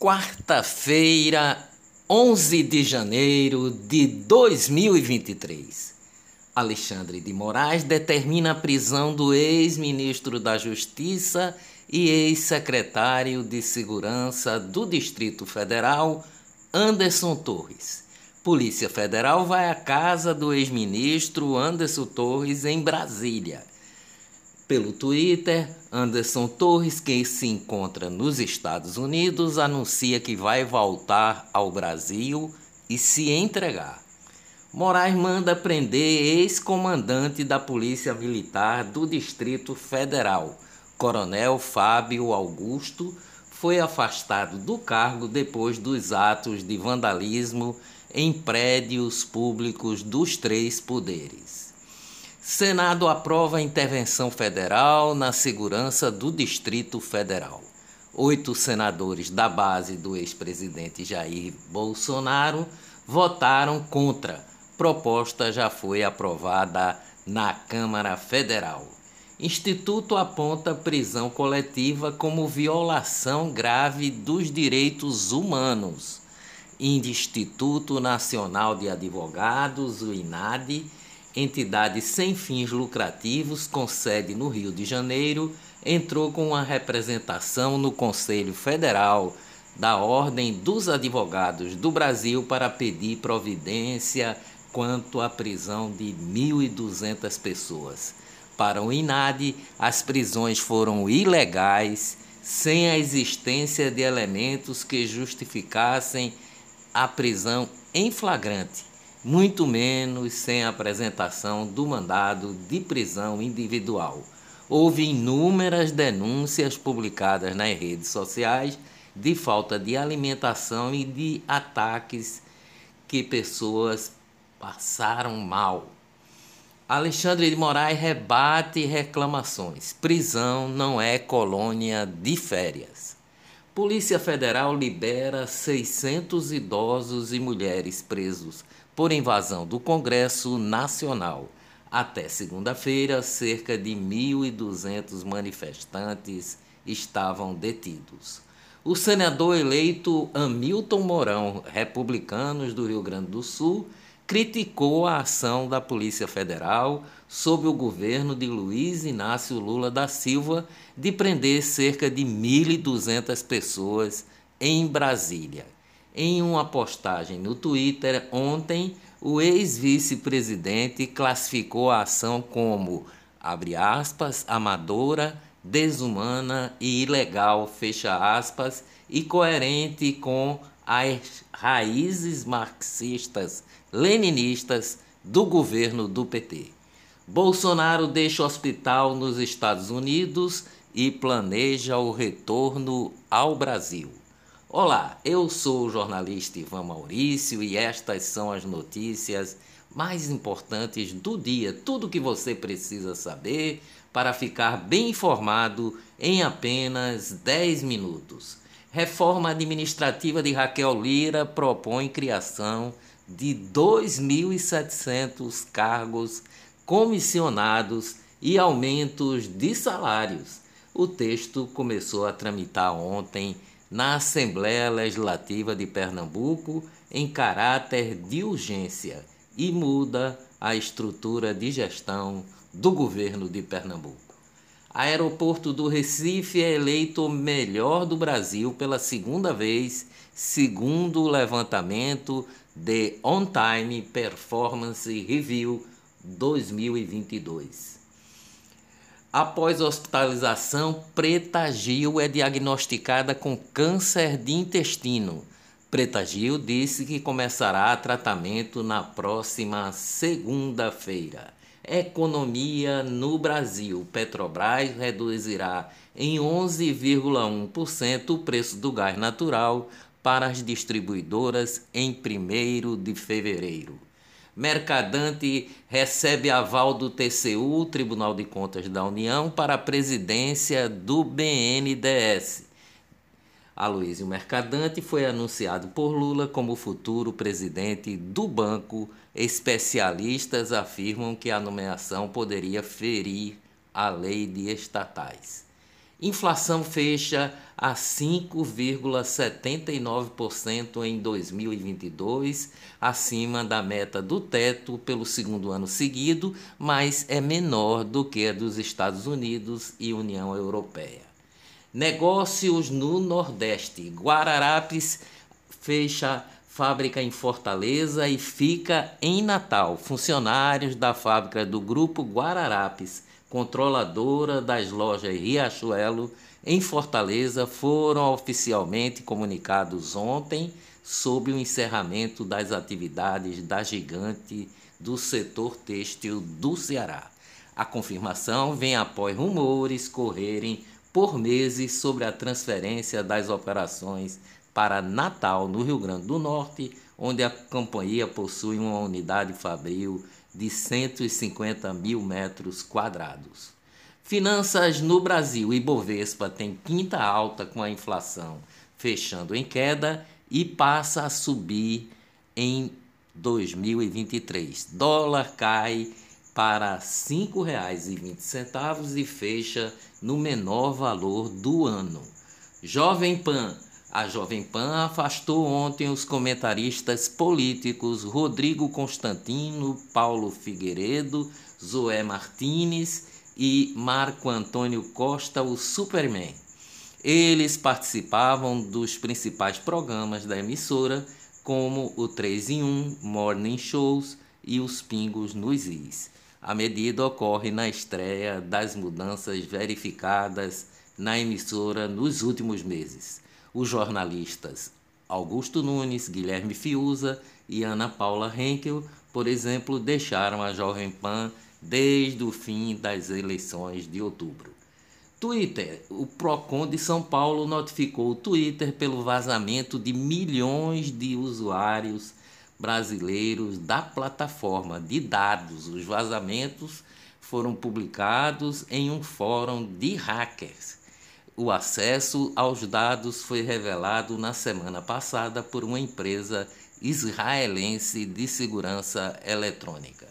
Quarta-feira, 11 de janeiro de 2023. Alexandre de Moraes determina a prisão do ex-ministro da Justiça e ex-secretário de Segurança do Distrito Federal, Anderson Torres. Polícia Federal vai à casa do ex-ministro Anderson Torres em Brasília pelo Twitter, Anderson Torres, que se encontra nos Estados Unidos, anuncia que vai voltar ao Brasil e se entregar. Moraes manda prender ex-comandante da Polícia Militar do Distrito Federal, Coronel Fábio Augusto, foi afastado do cargo depois dos atos de vandalismo em prédios públicos dos três poderes. Senado aprova intervenção federal na segurança do Distrito Federal. Oito senadores da base do ex-presidente Jair Bolsonaro votaram contra. Proposta já foi aprovada na Câmara Federal. Instituto aponta prisão coletiva como violação grave dos direitos humanos. Instituto Nacional de Advogados, o INAD, entidade sem fins lucrativos com sede no Rio de Janeiro, entrou com uma representação no Conselho Federal da Ordem dos Advogados do Brasil para pedir providência quanto à prisão de 1.200 pessoas. Para o INAD, as prisões foram ilegais, sem a existência de elementos que justificassem a prisão em flagrante muito menos sem a apresentação do mandado de prisão individual. Houve inúmeras denúncias publicadas nas redes sociais de falta de alimentação e de ataques que pessoas passaram mal. Alexandre de Moraes rebate reclamações. Prisão não é colônia de férias. Polícia Federal libera 600 idosos e mulheres presos por invasão do Congresso Nacional. Até segunda-feira, cerca de 1.200 manifestantes estavam detidos. O senador eleito Hamilton Mourão, republicanos do Rio Grande do Sul, criticou a ação da Polícia Federal sob o governo de Luiz Inácio Lula da Silva de prender cerca de 1.200 pessoas em Brasília. Em uma postagem no Twitter ontem, o ex-vice-presidente classificou a ação como, abre aspas, amadora, desumana e ilegal, fecha aspas, e coerente com as raízes marxistas, leninistas do governo do PT. Bolsonaro deixa o hospital nos Estados Unidos e planeja o retorno ao Brasil. Olá, eu sou o jornalista Ivan Maurício e estas são as notícias mais importantes do dia. Tudo o que você precisa saber para ficar bem informado em apenas 10 minutos. Reforma administrativa de Raquel Lira propõe criação de 2.700 cargos comissionados e aumentos de salários. O texto começou a tramitar ontem na Assembleia Legislativa de Pernambuco em caráter de urgência e muda a estrutura de gestão do governo de Pernambuco. Aeroporto do Recife é eleito o melhor do Brasil pela segunda vez, segundo o levantamento de On Time Performance Review 2022. Após hospitalização, Preta Gil é diagnosticada com câncer de intestino. Preta Gil disse que começará tratamento na próxima segunda-feira. Economia no Brasil. Petrobras reduzirá em 11,1% o preço do gás natural para as distribuidoras em 1 de fevereiro. Mercadante recebe aval do TCU, Tribunal de Contas da União, para a presidência do BNDES. Aloysio Mercadante foi anunciado por Lula como futuro presidente do banco. Especialistas afirmam que a nomeação poderia ferir a lei de estatais. Inflação fecha a 5,79% em 2022, acima da meta do teto pelo segundo ano seguido, mas é menor do que a dos Estados Unidos e União Europeia. Negócios no Nordeste. Guararapes fecha fábrica em Fortaleza e fica em Natal. Funcionários da fábrica do grupo Guararapes controladora das lojas Riachuelo, em Fortaleza, foram oficialmente comunicados ontem sobre o encerramento das atividades da gigante do setor têxtil do Ceará. A confirmação vem após rumores correrem por meses sobre a transferência das operações para Natal, no Rio Grande do Norte, onde a companhia possui uma unidade fabril de 150 mil metros quadrados. Finanças no Brasil. Ibovespa tem quinta alta com a inflação fechando em queda e passa a subir em 2023. Dólar cai para R$ 5,20 e fecha no menor valor do ano. Jovem Pan a Jovem Pan afastou ontem os comentaristas políticos Rodrigo Constantino, Paulo Figueiredo, Zoé Martinez e Marco Antônio Costa, o Superman. Eles participavam dos principais programas da emissora, como o 3 em 1, Morning Shows e os Pingos nos Is. A medida ocorre na estreia das mudanças verificadas na emissora nos últimos meses. Os jornalistas Augusto Nunes, Guilherme Fiuza e Ana Paula Henkel, por exemplo, deixaram a Jovem Pan desde o fim das eleições de outubro. Twitter. O Procon de São Paulo notificou o Twitter pelo vazamento de milhões de usuários brasileiros da plataforma de dados. Os vazamentos foram publicados em um fórum de hackers. O acesso aos dados foi revelado na semana passada por uma empresa israelense de segurança eletrônica.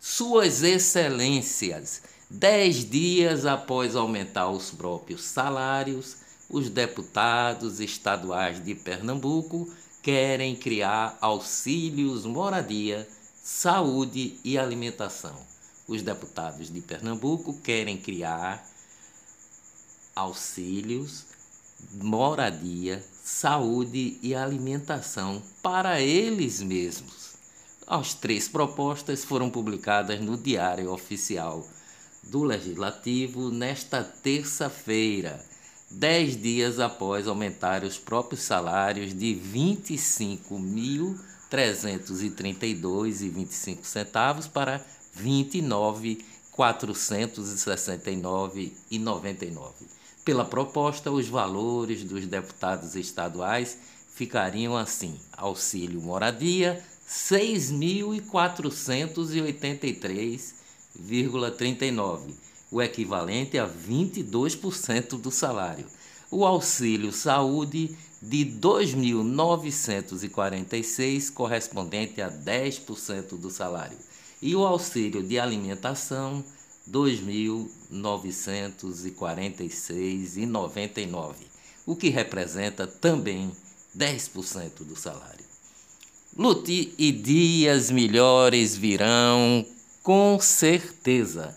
Suas Excelências, dez dias após aumentar os próprios salários, os deputados estaduais de Pernambuco querem criar auxílios moradia, saúde e alimentação. Os deputados de Pernambuco querem criar auxílios, moradia, saúde e alimentação para eles mesmos. As três propostas foram publicadas no Diário Oficial do Legislativo nesta terça-feira, dez dias após aumentar os próprios salários de R$ 25.332,25 para R$ 29.469,99. Pela proposta, os valores dos deputados estaduais ficariam assim: auxílio moradia, R$ 6.483,39, o equivalente a 22% do salário. O auxílio saúde de R$ 2.946, correspondente a 10% do salário. E o auxílio de alimentação 2.946,99, o que representa também 10% do salário. Lute e dias melhores virão, com certeza.